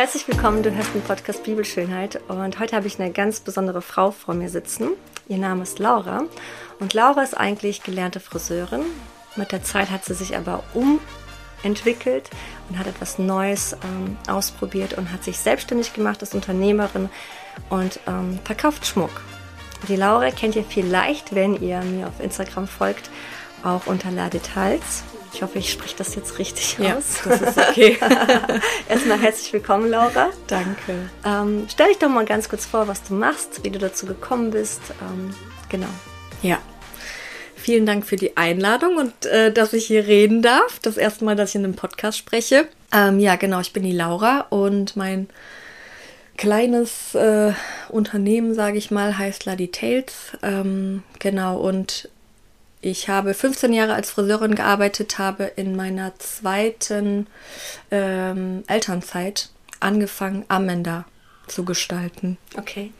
Herzlich willkommen, du hörst den Podcast Bibelschönheit und heute habe ich eine ganz besondere Frau vor mir sitzen. Ihr Name ist Laura und Laura ist eigentlich gelernte Friseurin. Mit der Zeit hat sie sich aber umentwickelt und hat etwas Neues ähm, ausprobiert und hat sich selbstständig gemacht als Unternehmerin und ähm, verkauft Schmuck. Die Laura kennt ihr vielleicht, wenn ihr mir auf Instagram folgt, auch unter La Details. Ich hoffe, ich spreche das jetzt richtig ja, aus. Das ist okay. Erstmal herzlich willkommen, Laura. Danke. Ähm, stell dich doch mal ganz kurz vor, was du machst, wie du dazu gekommen bist. Ähm, genau. Ja. Vielen Dank für die Einladung und äh, dass ich hier reden darf. Das erste Mal, dass ich in einem Podcast spreche. Ähm, ja, genau, ich bin die Laura und mein kleines äh, Unternehmen, sage ich mal, heißt La Details. Ähm, genau, und ich habe 15 Jahre als Friseurin gearbeitet, habe in meiner zweiten ähm, Elternzeit angefangen, Amanda zu gestalten. Okay.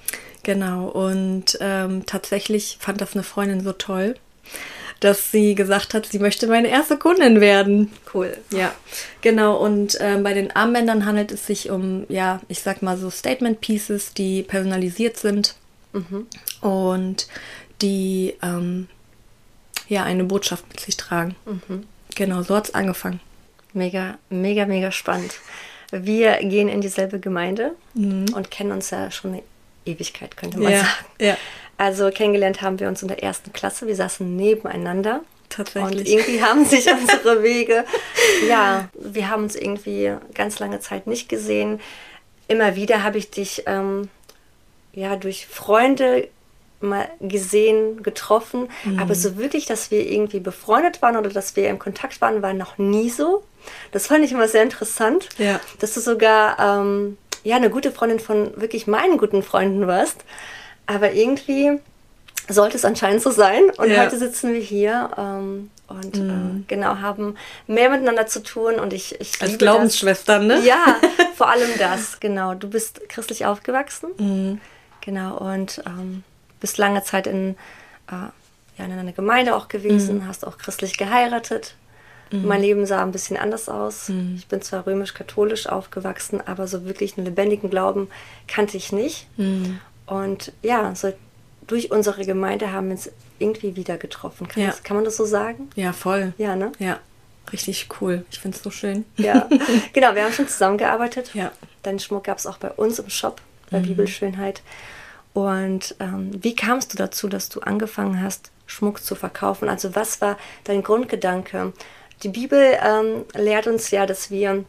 Genau, und ähm, tatsächlich fand das eine Freundin so toll, dass sie gesagt hat, sie möchte meine erste Kundin werden. Cool. Ja, genau. Und ähm, bei den Armbändern handelt es sich um, ja, ich sag mal so Statement Pieces, die personalisiert sind Mhm. und die ähm, ja eine Botschaft mit sich tragen. Mhm. Genau, so hat es angefangen. Mega, mega, mega spannend. Wir gehen in dieselbe Gemeinde Mhm. und kennen uns ja schon eine Ewigkeit, könnte man Ja, sagen. ja, Also kennengelernt haben wir uns in der ersten Klasse. Wir saßen nebeneinander. Und tatsächlich. irgendwie haben sich unsere Wege, ja, wir haben uns irgendwie ganz lange Zeit nicht gesehen. Immer wieder habe ich dich, ähm, ja, durch Freunde mal gesehen, getroffen. Aber so wirklich, dass wir irgendwie befreundet waren oder dass wir im Kontakt waren, war noch nie so. Das fand ich immer sehr interessant, Ja. dass du sogar, ähm, ja, eine gute Freundin von wirklich meinen guten Freunden warst. Aber irgendwie sollte es anscheinend so sein. Und Ja. heute sitzen wir hier ähm, und äh, genau haben mehr miteinander zu tun. Und ich, ich Als Glaubensschwestern, ne? das. Ja, vor allem das. Genau. Du bist christlich aufgewachsen. Mhm. Genau. Und ähm, bist lange Zeit in, äh, ja, in einer Gemeinde auch gewesen, Mhm. hast auch christlich geheiratet. Mein Leben sah ein bisschen anders aus. Mhm. Ich bin zwar römisch-katholisch aufgewachsen, aber so wirklich einen lebendigen Glauben kannte ich nicht. Mhm. Und ja, so durch unsere Gemeinde haben wir uns irgendwie wieder getroffen. Kann, Ja. das, kann man das so sagen? Ja, voll. Ja, ne? Ja, richtig cool. Ich finde es so schön. Ja. genau, wir haben schon zusammengearbeitet. Ja. Deinen Schmuck gab es auch bei uns im Shop, bei Bibelschönheit. Und ähm, wie kamst du dazu, dass du angefangen hast, Schmuck zu verkaufen? Also was war dein Grundgedanke? Die Bibel ähm, lehrt uns ja, dass wir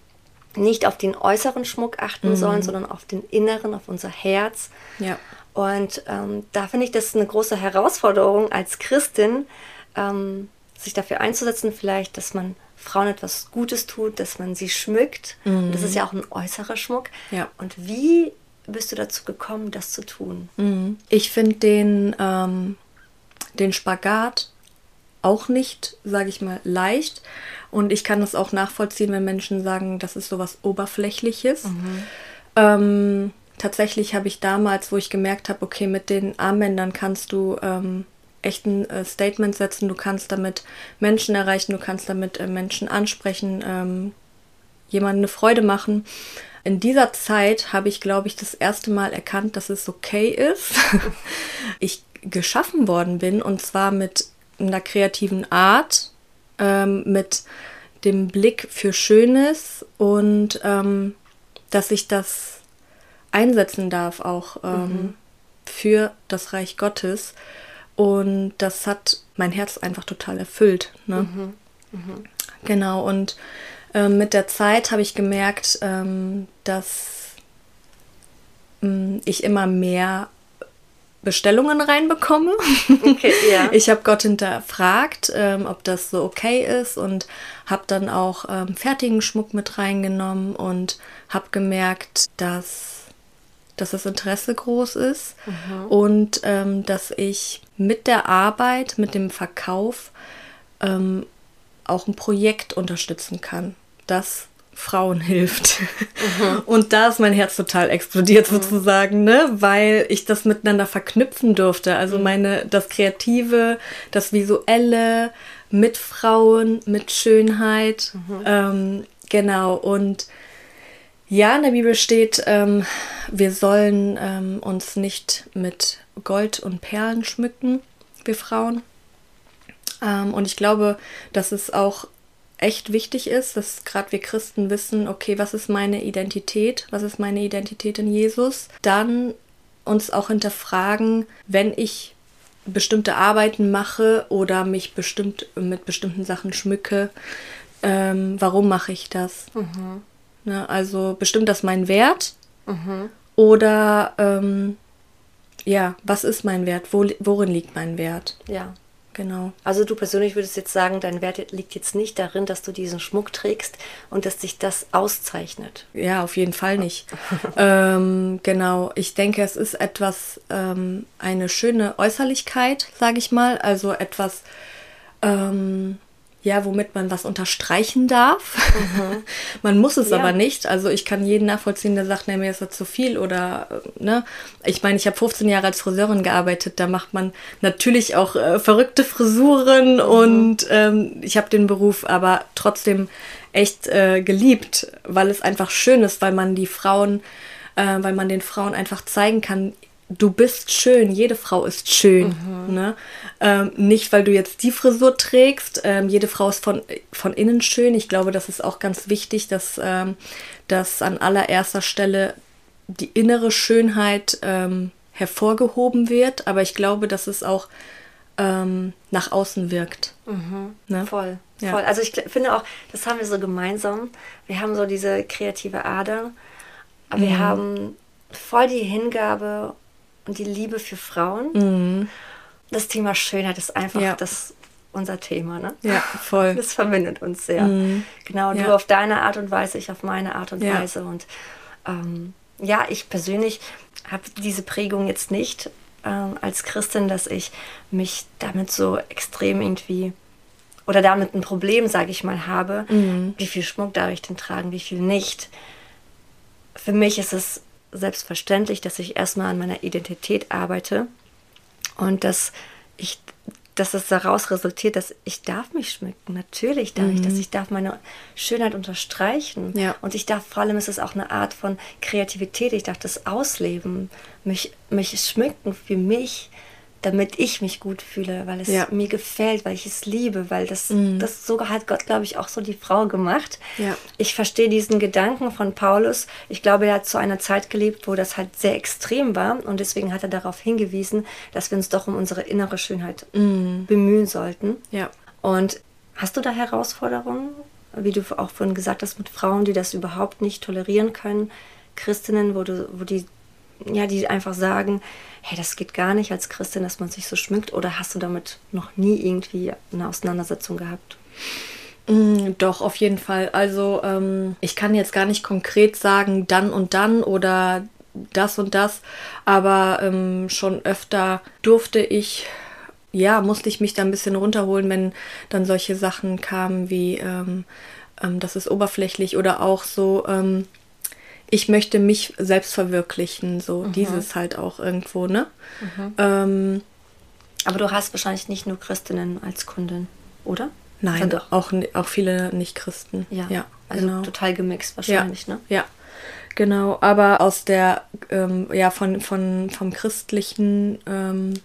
nicht auf den äußeren Schmuck achten sollen, sondern auf den inneren, auf unser Herz. Ja. Und ähm, da finde ich das eine große Herausforderung als Christin, ähm, sich dafür einzusetzen, vielleicht, dass man Frauen etwas Gutes tut, dass man sie schmückt. Und das ist ja auch ein äußerer Schmuck. Ja. Und wie bist du dazu gekommen, das zu tun? Mhm. Ich finde den, ähm, den Spagat auch nicht, sage ich mal, leicht. Und ich kann das auch nachvollziehen, wenn Menschen sagen, das ist sowas Oberflächliches. Ähm, tatsächlich habe ich damals, wo ich gemerkt habe, okay, mit den Armbändern kannst du ähm, echt ein äh, Statement setzen, du kannst damit Menschen erreichen, du kannst damit äh, Menschen ansprechen, ähm, jemandem eine Freude machen. In dieser Zeit habe ich, glaube ich, das erste Mal erkannt, dass es okay ist. ich geschaffen worden bin und zwar mit einer kreativen Art, ähm, mit dem Blick für Schönes und ähm, dass ich das einsetzen darf auch ähm, für das Reich Gottes. Und das hat mein Herz einfach total erfüllt. Ne? Genau, und ähm, mit der Zeit habe ich gemerkt, ähm, dass ähm, ich immer mehr Bestellungen reinbekomme. Okay, ja. Ich habe Gott hinterfragt, ähm, ob das so okay ist und habe dann auch ähm, fertigen Schmuck mit reingenommen und habe gemerkt, dass, dass das Interesse groß ist und ähm, dass ich mit der Arbeit, mit dem Verkauf ähm, auch ein Projekt unterstützen kann, das Frauen hilft. Und da ist mein Herz total explodiert sozusagen, ne? weil ich das miteinander verknüpfen durfte. Also meine, das Kreative, das Visuelle mit Frauen, mit Schönheit. Ähm, genau. Und Ja, in der Bibel steht, ähm, wir sollen ähm, uns nicht mit Gold und Perlen schmücken, wir Frauen. Ähm, und ich glaube, dass es auch echt wichtig ist, dass gerade wir Christen wissen, okay, was ist meine Identität? Was ist meine Identität in Jesus? Dann uns auch hinterfragen, wenn ich bestimmte Arbeiten mache oder mich bestimmt mit bestimmten Sachen schmücke, ähm, warum mache ich das? Mhm. Ne, also bestimmt das mein Wert? Mhm. Oder ähm, ja, was ist mein Wert? Wo, worin liegt mein Wert? Ja. Genau. Also du persönlich würdest jetzt sagen, dein Wert liegt jetzt nicht darin, dass du diesen Schmuck trägst und dass dich das auszeichnet. Ja, auf jeden Fall nicht. ähm, genau. Ich denke, es ist etwas, ähm, eine schöne Äußerlichkeit, sage ich mal. Also etwas, ähm, ja, womit man was unterstreichen darf. Mhm. man muss es ja. aber nicht. Also ich kann jeden nachvollziehen, der sagt, nee, mir ist das zu viel oder, äh, ne. Ich meine, ich habe 15 Jahre als Friseurin gearbeitet, da macht man natürlich auch äh, verrückte Frisuren mhm. und ähm, ich habe den Beruf aber trotzdem echt äh, geliebt, weil es einfach schön ist, weil man die Frauen, äh, weil man den Frauen einfach zeigen kann, du bist schön, jede Frau ist schön. Mhm. Ne? Ähm, nicht, weil du jetzt die Frisur trägst. Ähm, jede Frau ist von, von innen schön. Ich glaube, das ist auch ganz wichtig, dass, ähm, dass an allererster Stelle die innere Schönheit ähm, hervorgehoben wird. Aber ich glaube, dass es auch ähm, nach außen wirkt. Mhm. Ne? Voll. Ja. Voll. Also ich finde auch, das haben wir so gemeinsam. Wir haben so diese kreative Ader. Aber mhm. wir haben voll die Hingabe und die Liebe für Frauen. Mhm. Das Thema Schönheit ist einfach ja. das unser Thema, ne? Ja, voll. Das verbindet uns sehr. Mhm. Genau, ja. du auf deine Art und Weise, ich auf meine Art und ja. Weise. Und ähm, ja, ich persönlich habe diese Prägung jetzt nicht ähm, als Christin, dass ich mich damit so extrem irgendwie oder damit ein Problem, sage ich mal, habe. Mhm. Wie viel Schmuck darf ich denn tragen, wie viel nicht? Für mich ist es selbstverständlich, dass ich erstmal an meiner Identität arbeite und dass ich dass es daraus resultiert, dass ich darf mich schmücken. Natürlich darf mhm. ich das. Ich darf meine Schönheit unterstreichen. Ja. Und ich darf, vor allem ist es auch eine Art von Kreativität. Ich darf das ausleben, mich, mich schmücken für mich, damit ich mich gut fühle, weil es ja. mir gefällt, weil ich es liebe, weil das, mhm. das so hat Gott, glaube ich, auch so die Frau gemacht. Ja. Ich verstehe diesen Gedanken von Paulus. Ich glaube, er hat zu einer Zeit gelebt, wo das halt sehr extrem war und deswegen hat er darauf hingewiesen, dass wir uns doch um unsere innere Schönheit mhm. bemühen sollten. Ja. Und hast du da Herausforderungen, wie du auch vorhin gesagt hast, mit Frauen, die das überhaupt nicht tolerieren können, Christinnen, wo du, wo die ja, die einfach sagen, hey, das geht gar nicht als Christin, dass man sich so schmückt? Oder hast du damit noch nie irgendwie eine Auseinandersetzung gehabt? Mm, doch, auf jeden Fall. Also ähm, ich kann jetzt gar nicht konkret sagen, dann und dann oder das und das, aber ähm, schon öfter durfte ich, ja, musste ich mich da ein bisschen runterholen, wenn dann solche Sachen kamen wie, ähm, ähm das ist oberflächlich oder auch so, ähm, ich möchte mich selbst verwirklichen, so mhm. dieses halt auch irgendwo, ne? Mhm. Ähm, Aber du hast wahrscheinlich nicht nur Christinnen als Kundin, oder? Nein, also auch, auch viele Nicht-Christen. Ja, ja also genau. total gemixt wahrscheinlich, ja, ne? Ja, genau. Aber aus der, ähm, ja, von, von, vom christlichen ähm,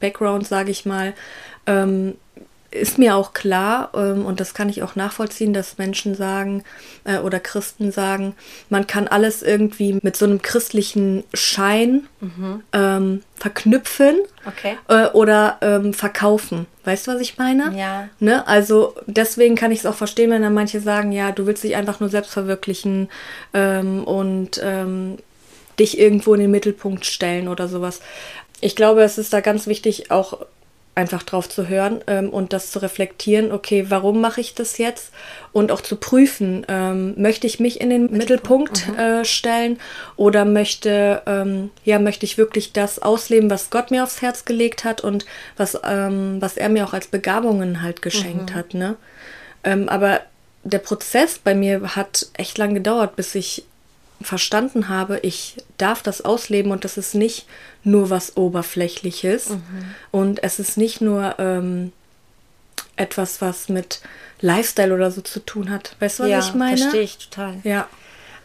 Background, sage ich mal, ähm, ist mir auch klar, ähm, und das kann ich auch nachvollziehen, dass Menschen sagen äh, oder Christen sagen, man kann alles irgendwie mit so einem christlichen Schein mhm. ähm, verknüpfen okay. äh, oder ähm, verkaufen. Weißt du, was ich meine? Ja. Ne? Also deswegen kann ich es auch verstehen, wenn dann manche sagen, ja, du willst dich einfach nur selbst verwirklichen ähm, und ähm, dich irgendwo in den Mittelpunkt stellen oder sowas. Ich glaube, es ist da ganz wichtig, auch einfach drauf zu hören ähm, und das zu reflektieren, okay, warum mache ich das jetzt? Und auch zu prüfen, ähm, möchte ich mich in den Mittelpunkt, mhm. äh, stellen oder möchte, ähm, ja, möchte ich wirklich das ausleben, was Gott mir aufs Herz gelegt hat und was, ähm, was er mir auch als Begabungen halt geschenkt mhm. hat, ne? Ähm, aber der Prozess bei mir hat echt lang gedauert, bis ich verstanden habe, ich darf das ausleben und das ist nicht nur was Oberflächliches mhm. und es ist nicht nur ähm, etwas, was mit Lifestyle oder so zu tun hat. Weißt du, was ja, ich meine? verstehe ich total. Ja.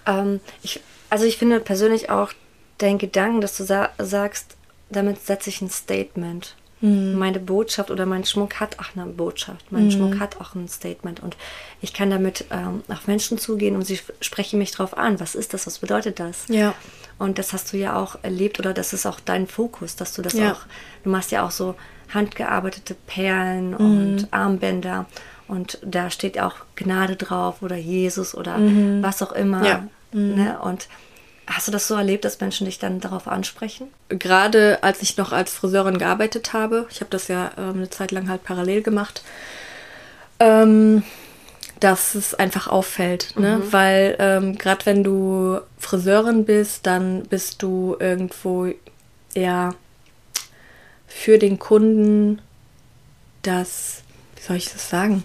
Ähm, ich, also ich finde persönlich auch deinen Gedanken, dass du sa sagst, damit setze ich ein Statement. Mhm. Meine Botschaft oder mein Schmuck hat auch eine Botschaft. Mein mhm. Schmuck hat auch ein Statement. Und ich kann damit ähm, auf Menschen zugehen und sie sprechen mich drauf an. Was ist das? Was bedeutet das? Ja. Und das hast du ja auch erlebt oder das ist auch dein Fokus, dass du das ja. auch, du machst ja auch so handgearbeitete Perlen mhm. und Armbänder und da steht auch Gnade drauf oder Jesus oder mhm. was auch immer. Ja. Mhm. Ne? Und hast du das so erlebt, dass Menschen dich dann darauf ansprechen? Gerade als ich noch als Friseurin gearbeitet habe, ich habe das ja ähm, eine Zeit lang halt parallel gemacht, ähm, dass es einfach auffällt, ne? Mhm. weil ähm, gerade wenn du Friseurin bist, dann bist du irgendwo ja für den Kunden das, wie soll ich das sagen?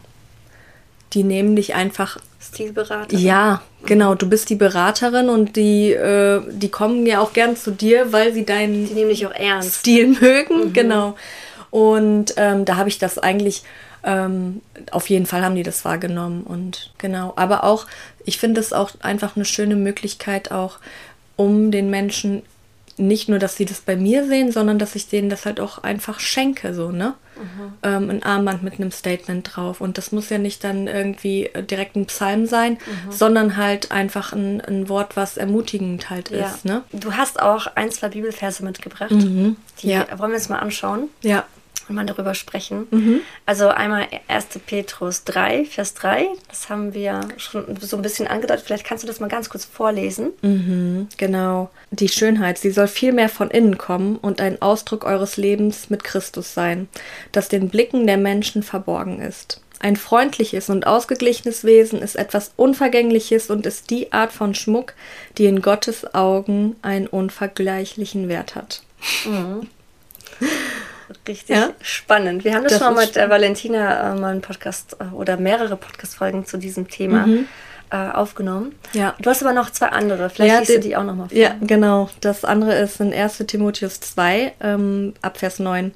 Die nehmen dich einfach. Stilberaterin. Ja, genau. Du bist die Beraterin und die, äh, die kommen ja auch gern zu dir, weil sie deinen die nehmen dich auch ernst. Stil mögen. Mhm. Genau. Und ähm, da habe ich das eigentlich ähm, auf jeden Fall haben die das wahrgenommen und genau. Aber auch, ich finde es auch einfach eine schöne Möglichkeit, auch um den Menschen nicht nur, dass sie das bei mir sehen, sondern dass ich denen das halt auch einfach schenke, so, ne? Ähm, ein Armband mit einem Statement drauf. Und das muss ja nicht dann irgendwie direkt ein Psalm sein, mhm. sondern halt einfach ein, ein Wort, was ermutigend halt ja. ist, ne? Du hast auch ein, zwei Bibelverse mitgebracht. Mhm. Die ja. wollen wir uns mal anschauen. Ja mal darüber sprechen. Mhm. Also einmal 1. Petrus 3, Vers 3, das haben wir schon so ein bisschen angedeutet. Vielleicht kannst du das mal ganz kurz vorlesen. Mhm, genau. Die Schönheit, sie soll vielmehr von innen kommen und ein Ausdruck eures Lebens mit Christus sein, das den Blicken der Menschen verborgen ist. Ein freundliches und ausgeglichenes Wesen ist etwas Unvergängliches und ist die Art von Schmuck, die in Gottes Augen einen unvergleichlichen Wert hat. Mhm. Richtig ja? spannend. Wir haben das, das schon mal mit der Valentina äh, mal einen Podcast äh, oder mehrere Podcast-Folgen zu diesem Thema mhm. Äh, aufgenommen. Ja. Du hast aber noch zwei andere. Vielleicht ja, liest du die auch nochmal vor. Ja, genau. Das andere ist in 1. Timotheus 2, ähm, ab Vers 9.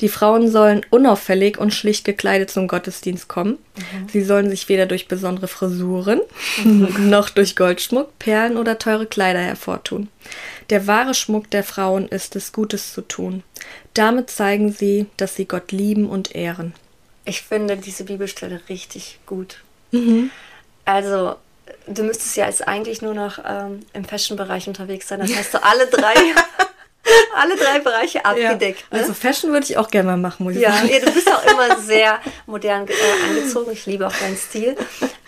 Die Frauen sollen unauffällig und schlicht gekleidet zum Gottesdienst kommen. Mhm. Sie sollen sich weder durch besondere Frisuren mhm. noch durch Goldschmuck, Perlen oder teure Kleider hervortun. Der wahre Schmuck der Frauen ist es, Gutes zu tun. Damit zeigen sie, dass sie Gott lieben und ehren. Ich finde diese Bibelstelle richtig gut. Mhm. Also, du müsstest ja jetzt eigentlich nur noch ähm, im Fashion-Bereich unterwegs sein. Das heißt, du alle drei, alle drei Bereiche abgedeckt. Ja. Ne? Also Fashion würde ich auch gerne mal machen, muss ich ja, sagen. Ja, du bist auch immer sehr modern äh, angezogen. Ich liebe auch deinen Stil.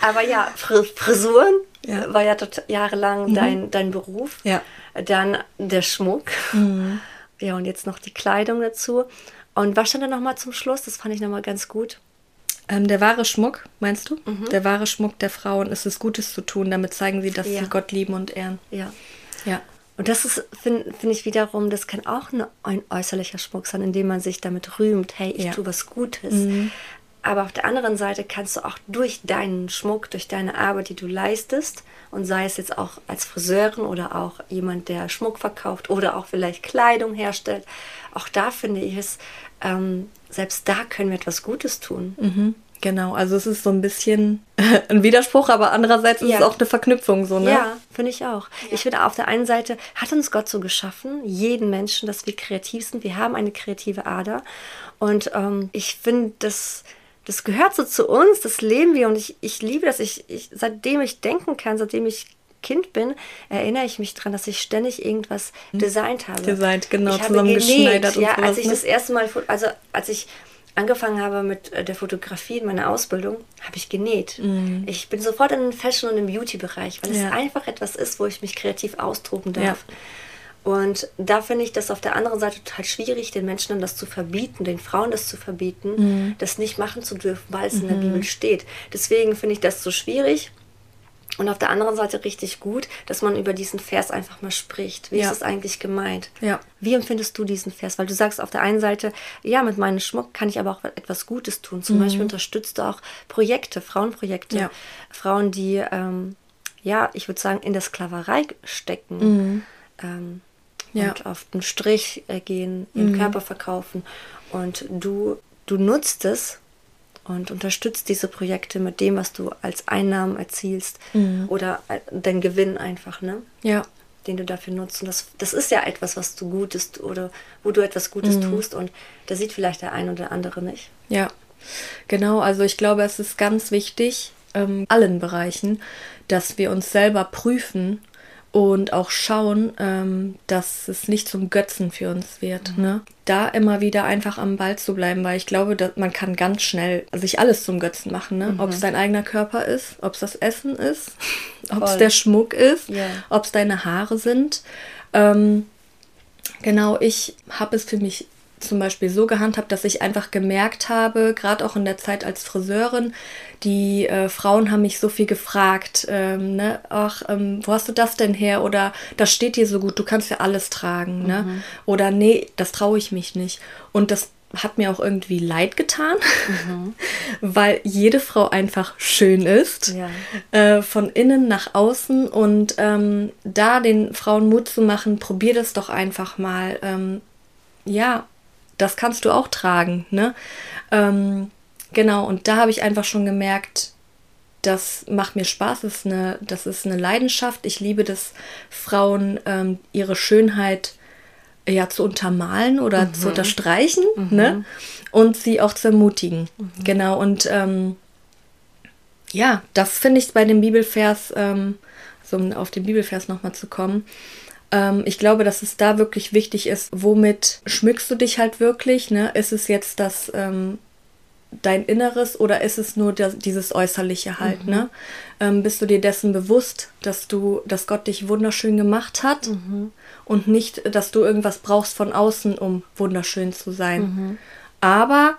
Aber ja, Frisuren ja. war ja jahrelang mhm. dein, dein Beruf. Ja. Dann der Schmuck. Mhm. Ja, und jetzt noch die Kleidung dazu. Und was stand da nochmal zum Schluss? Das fand ich nochmal ganz gut. Ähm, der wahre Schmuck, meinst du? Mhm. Der wahre Schmuck der Frauen ist es, Gutes zu tun. Damit zeigen sie, dass ja. sie Gott lieben und ehren. Ja. Ja. Und das ist, finde find ich wiederum, das kann auch ein äußerlicher Schmuck sein, indem man sich damit rühmt, hey, ich ja. tue was Gutes. Mhm. Aber auf der anderen Seite kannst du auch durch deinen Schmuck, durch deine Arbeit, die du leistest, und sei es jetzt auch als Friseurin oder auch jemand, der Schmuck verkauft oder auch vielleicht Kleidung herstellt, auch da finde ich es, ähm, selbst da können wir etwas Gutes tun. Mhm. Genau, also es ist so ein bisschen ein Widerspruch, aber andererseits ist ja. es auch eine Verknüpfung, so, ne? Ja, finde ich auch. Ja. Ich finde, auf der einen Seite hat uns Gott so geschaffen, jeden Menschen, dass wir kreativ sind. Wir haben eine kreative Ader. Und ähm, ich finde, das das gehört so zu uns, das leben wir und ich, ich liebe das. Ich, ich, seitdem ich denken kann, seitdem ich Kind bin, erinnere ich mich daran, dass ich ständig irgendwas hm. designt habe. Designt, genau, ich zusammengeschneidert und Ja, sowas, als ich ne? das erste Mal, also als ich angefangen habe mit äh, der Fotografie in meiner Ausbildung, habe ich genäht. Mhm. Ich bin sofort in den Fashion- und im Beauty-Bereich, weil ja. es einfach etwas ist, wo ich mich kreativ austoben darf. Ja. Und da finde ich das auf der anderen Seite total schwierig, den Menschen das zu verbieten, den Frauen das zu verbieten, mhm. das nicht machen zu dürfen, weil es mhm. in der mhm. Bibel steht. Deswegen finde ich das so schwierig. Und auf der anderen Seite richtig gut, dass man über diesen Vers einfach mal spricht. Wie ja. ist es eigentlich gemeint? Ja. Wie empfindest du diesen Vers? Weil du sagst auf der einen Seite, ja, mit meinem Schmuck kann ich aber auch etwas Gutes tun. Zum mhm. Beispiel unterstützt du auch Projekte, Frauenprojekte. Ja. Frauen, die, ähm, ja, ich würde sagen, in der Sklaverei stecken. Mhm. Ähm, ja. und auf den Strich äh, gehen, ihren mhm. Körper verkaufen. Und du, du nutzt es und unterstützt diese Projekte mit dem, was du als Einnahmen erzielst mhm. oder äh, den Gewinn einfach, ne? Ja. Den du dafür nutzt. Und das, das ist ja etwas, was du Gutes oder wo du etwas Gutes mhm. tust und da sieht vielleicht der ein oder andere nicht. Ja, genau. Also ich glaube, es ist ganz wichtig, ähm, allen Bereichen, dass wir uns selber prüfen und auch schauen, ähm, dass es nicht zum Götzen für uns wird. Mhm. Ne? Da immer wieder einfach am Ball zu bleiben, weil ich glaube, dass man kann ganz schnell sich alles zum Götzen machen. Ne? Mhm. Ob es dein eigener Körper ist, ob es das Essen ist, ob es der Schmuck ist, yeah. ob es deine Haare sind. Ähm, genau, ich habe es für mich zum Beispiel so gehandhabt, dass ich einfach gemerkt habe, gerade auch in der Zeit als Friseurin, die äh, Frauen haben mich so viel gefragt, ähm, ne? ach, ähm, wo hast du das denn her? Oder das steht dir so gut, du kannst ja alles tragen, ne? Mhm. Oder nee, das traue ich mich nicht. Und das hat mir auch irgendwie leid getan, mhm. weil jede Frau einfach schön ist, ja. äh, von innen nach außen und ähm, da den Frauen Mut zu machen, probier das doch einfach mal. Ähm, ja, das kannst du auch tragen, ne? Ähm, genau, und da habe ich einfach schon gemerkt, das macht mir Spaß, das ist eine, das ist eine Leidenschaft. Ich liebe das, Frauen ähm, ihre Schönheit ja zu untermalen oder mhm. zu unterstreichen, mhm. ne? Und sie auch zu ermutigen. Mhm. Genau, und ähm, ja, das finde ich bei dem Bibelvers, ähm, so um auf den Bibelvers nochmal zu kommen, ähm, ich glaube, dass es da wirklich wichtig ist, womit schmückst du dich halt wirklich? Ne? Ist es jetzt das ähm, dein Inneres oder ist es nur das, dieses Äußerliche halt? Mhm. Ne? Ähm, bist du dir dessen bewusst, dass du, dass Gott dich wunderschön gemacht hat mhm. und nicht, dass du irgendwas brauchst von außen, um wunderschön zu sein? Mhm. Aber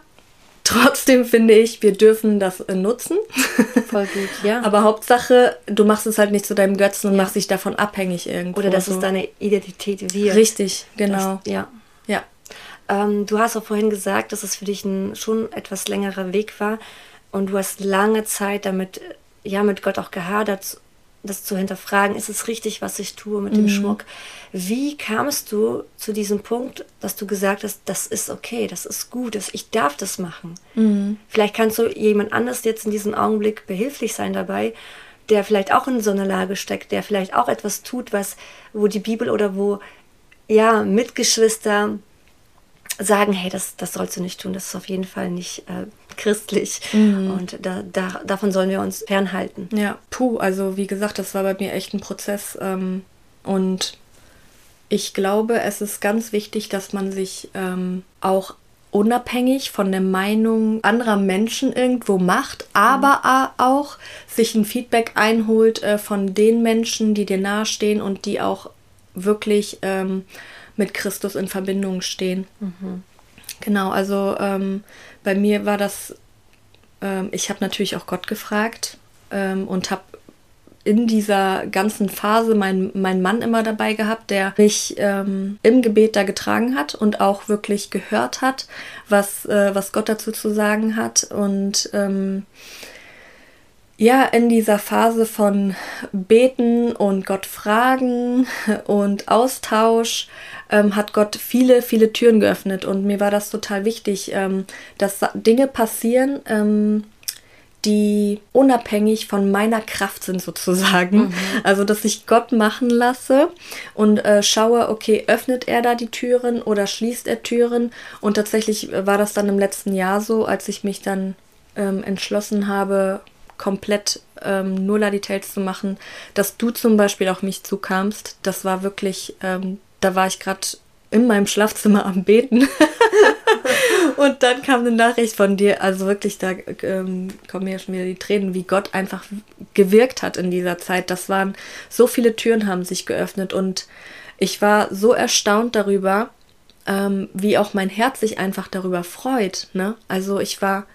Trotzdem finde ich, wir dürfen das äh, nutzen. Voll gut, ja. Aber Hauptsache, du machst es halt nicht zu deinem Götzen und ja. machst dich davon abhängig irgendwo. Oder dass so. es deine Identität wird. Richtig, genau. Das, ja. Ja. Ähm, du hast auch vorhin gesagt, dass es für dich ein schon etwas längerer Weg war und du hast lange Zeit damit, ja, mit Gott auch gehadert das zu hinterfragen, ist es richtig, was ich tue mit dem mhm. Schmuck? Wie kamst du zu diesem Punkt, dass du gesagt hast, das ist okay, das ist gut, das, ich darf das machen? Mhm. Vielleicht kannst du jemand anders jetzt in diesem Augenblick behilflich sein dabei, der vielleicht auch in so einer Lage steckt, der vielleicht auch etwas tut, was, wo die Bibel oder wo ja Mitgeschwister sagen, hey, das, das sollst du nicht tun, das ist auf jeden Fall nicht äh, christlich. Mhm. Und da, da, davon sollen wir uns fernhalten. Ja, puh, also wie gesagt, das war bei mir echt ein Prozess. Ähm, und ich glaube, es ist ganz wichtig, dass man sich ähm, auch unabhängig von der Meinung anderer Menschen irgendwo macht, aber mhm. auch sich ein Feedback einholt äh, von den Menschen, die dir nahestehen und die auch wirklich ähm, mit Christus in Verbindung stehen. Mhm. Genau, also ähm, bei mir war das, ähm, ich habe natürlich auch Gott gefragt ähm, und habe in dieser ganzen Phase meinen mein Mann immer dabei gehabt, der mich ähm, im Gebet da getragen hat und auch wirklich gehört hat, was, äh, was Gott dazu zu sagen hat. Und ähm, ja, in dieser Phase von Beten und Gott fragen und Austausch ähm, hat Gott viele, viele Türen geöffnet. Und mir war das total wichtig, ähm, dass Dinge passieren, ähm, die unabhängig von meiner Kraft sind sozusagen. Mhm. Also, dass ich Gott machen lasse und äh, schaue, okay, öffnet er da die Türen oder schließt er Türen? Und tatsächlich war das dann im letzten Jahr so, als ich mich dann ähm, entschlossen habe, komplett ähm, Nuller Details zu machen, dass du zum Beispiel auf mich zukamst. Das war wirklich ähm, da war ich gerade in meinem Schlafzimmer am Beten. und dann kam eine Nachricht von dir, also wirklich, da ähm, kommen mir schon wieder die Tränen, wie Gott einfach gewirkt hat in dieser Zeit. Das waren so viele Türen haben sich geöffnet und ich war so erstaunt darüber, ähm, wie auch mein Herz sich einfach darüber freut. Ne? Also ich war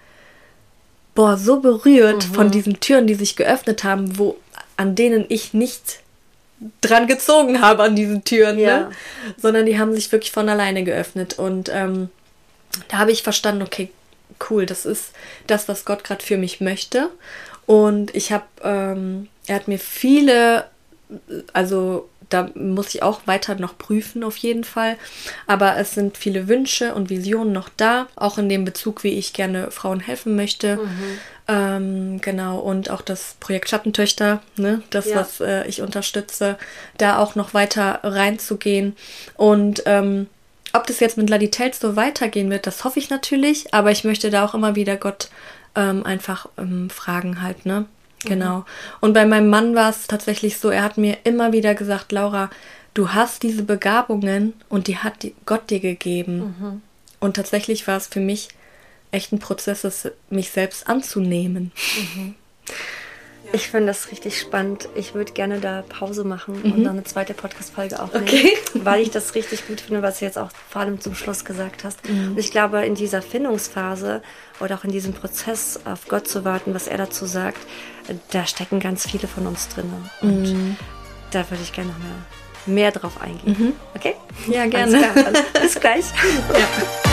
boah so berührt mhm. von diesen Türen, die sich geöffnet haben, wo an denen ich nicht dran gezogen habe an diesen Türen, ne? ja. ne? sondern die haben sich wirklich von alleine geöffnet. Und ähm, da habe ich verstanden, okay, cool, das ist das, was Gott gerade für mich möchte. Und ich habe, ähm, er hat mir viele, also da muss ich auch weiter noch prüfen auf jeden Fall. Aber es sind viele Wünsche und Visionen noch da, auch in dem Bezug, wie ich gerne Frauen helfen möchte. Mhm. Ähm, genau, und auch das Projekt Schattentöchter, ne, das, ja. was äh, ich unterstütze, da auch noch weiter reinzugehen. Und ähm, ob das jetzt mit Ladi Tales so weitergehen wird, das hoffe ich natürlich, aber ich möchte da auch immer wieder Gott ähm, einfach ähm, fragen halt, ne? Genau. Und bei meinem Mann war es tatsächlich so, er hat mir immer wieder gesagt, Laura, du hast diese Begabungen und die hat Gott dir gegeben. Mhm. Und tatsächlich war es für mich echt ein Prozess, mich selbst anzunehmen. Mhm. Ich finde das richtig spannend. Ich würde gerne da Pause machen mhm. und dann eine zweite Podcast-Folge aufnehmen, okay. weil ich das richtig gut finde, was du jetzt auch vor allem zum Schluss gesagt hast. Mhm. Und ich glaube, in dieser Findungsphase oder auch in diesem Prozess auf Gott zu warten, was er dazu sagt, da stecken ganz viele von uns drin. Und mhm. da würde ich gerne noch mehr, mehr drauf eingehen. Mhm. Okay? Ja, gerne. Bis gleich. ja.